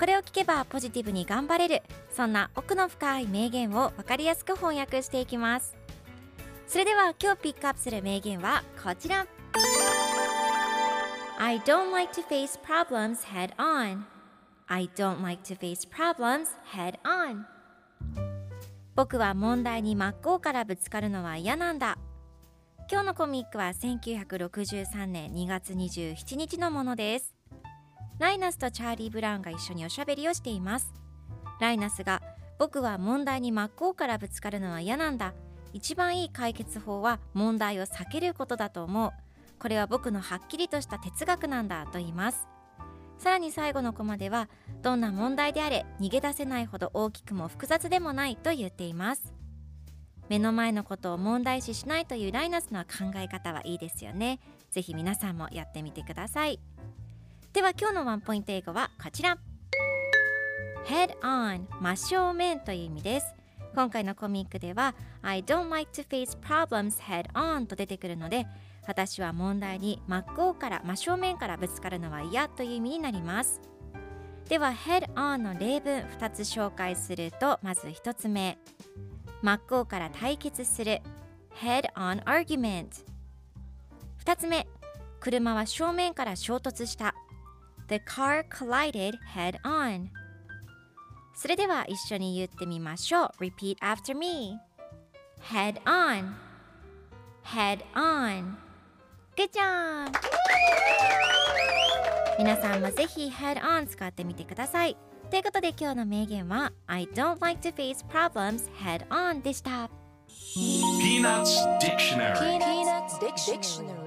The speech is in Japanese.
これを聞けばポジティブに頑張れる。そんな奥の深い名言を分かりやすく翻訳していきます。それでは今日ピックアップする名言はこちら。I don't like to face problems head on. I don't like to face problems head on. 僕は問題に真っ向からぶつかるのは嫌なんだ。今日のコミックは1963年2月27日のものです。ライナスとチャーリー・ブラウンが一緒におしゃべりをしています。ライナスが僕は問題に真っ向からぶつかるのは嫌なんだ。一番いい解決法は問題を避けることだと思う。これは僕のはっきりとした哲学なんだと言います。さらに最後のコマではどんな問題であれ逃げ出せないほど大きくも複雑でもないと言っています。目の前のことを問題視しないというライナスの考え方はいいですよね。ぜひ皆さんもやってみてください。では今日のワンポイント英語はこちら。Head on 真正面という意味です。今回のコミックでは I don't like to face problems head on と出てくるので私は問題に真っ向から真正面からぶつかるのは嫌という意味になります。では head on の例文2つ紹介するとまず1つ目。真っ向から対決する。Head on argument 2つ目。車は正面から衝突した。The car collided head on それでは一緒に言ってみましょう Repeat after me Head on Head on Good job! 皆さんもぜひ Head on 使ってみてくださいということで今日の名言は I don't like to face problems head on でした Peanuts Dictionary Peanuts Dictionary.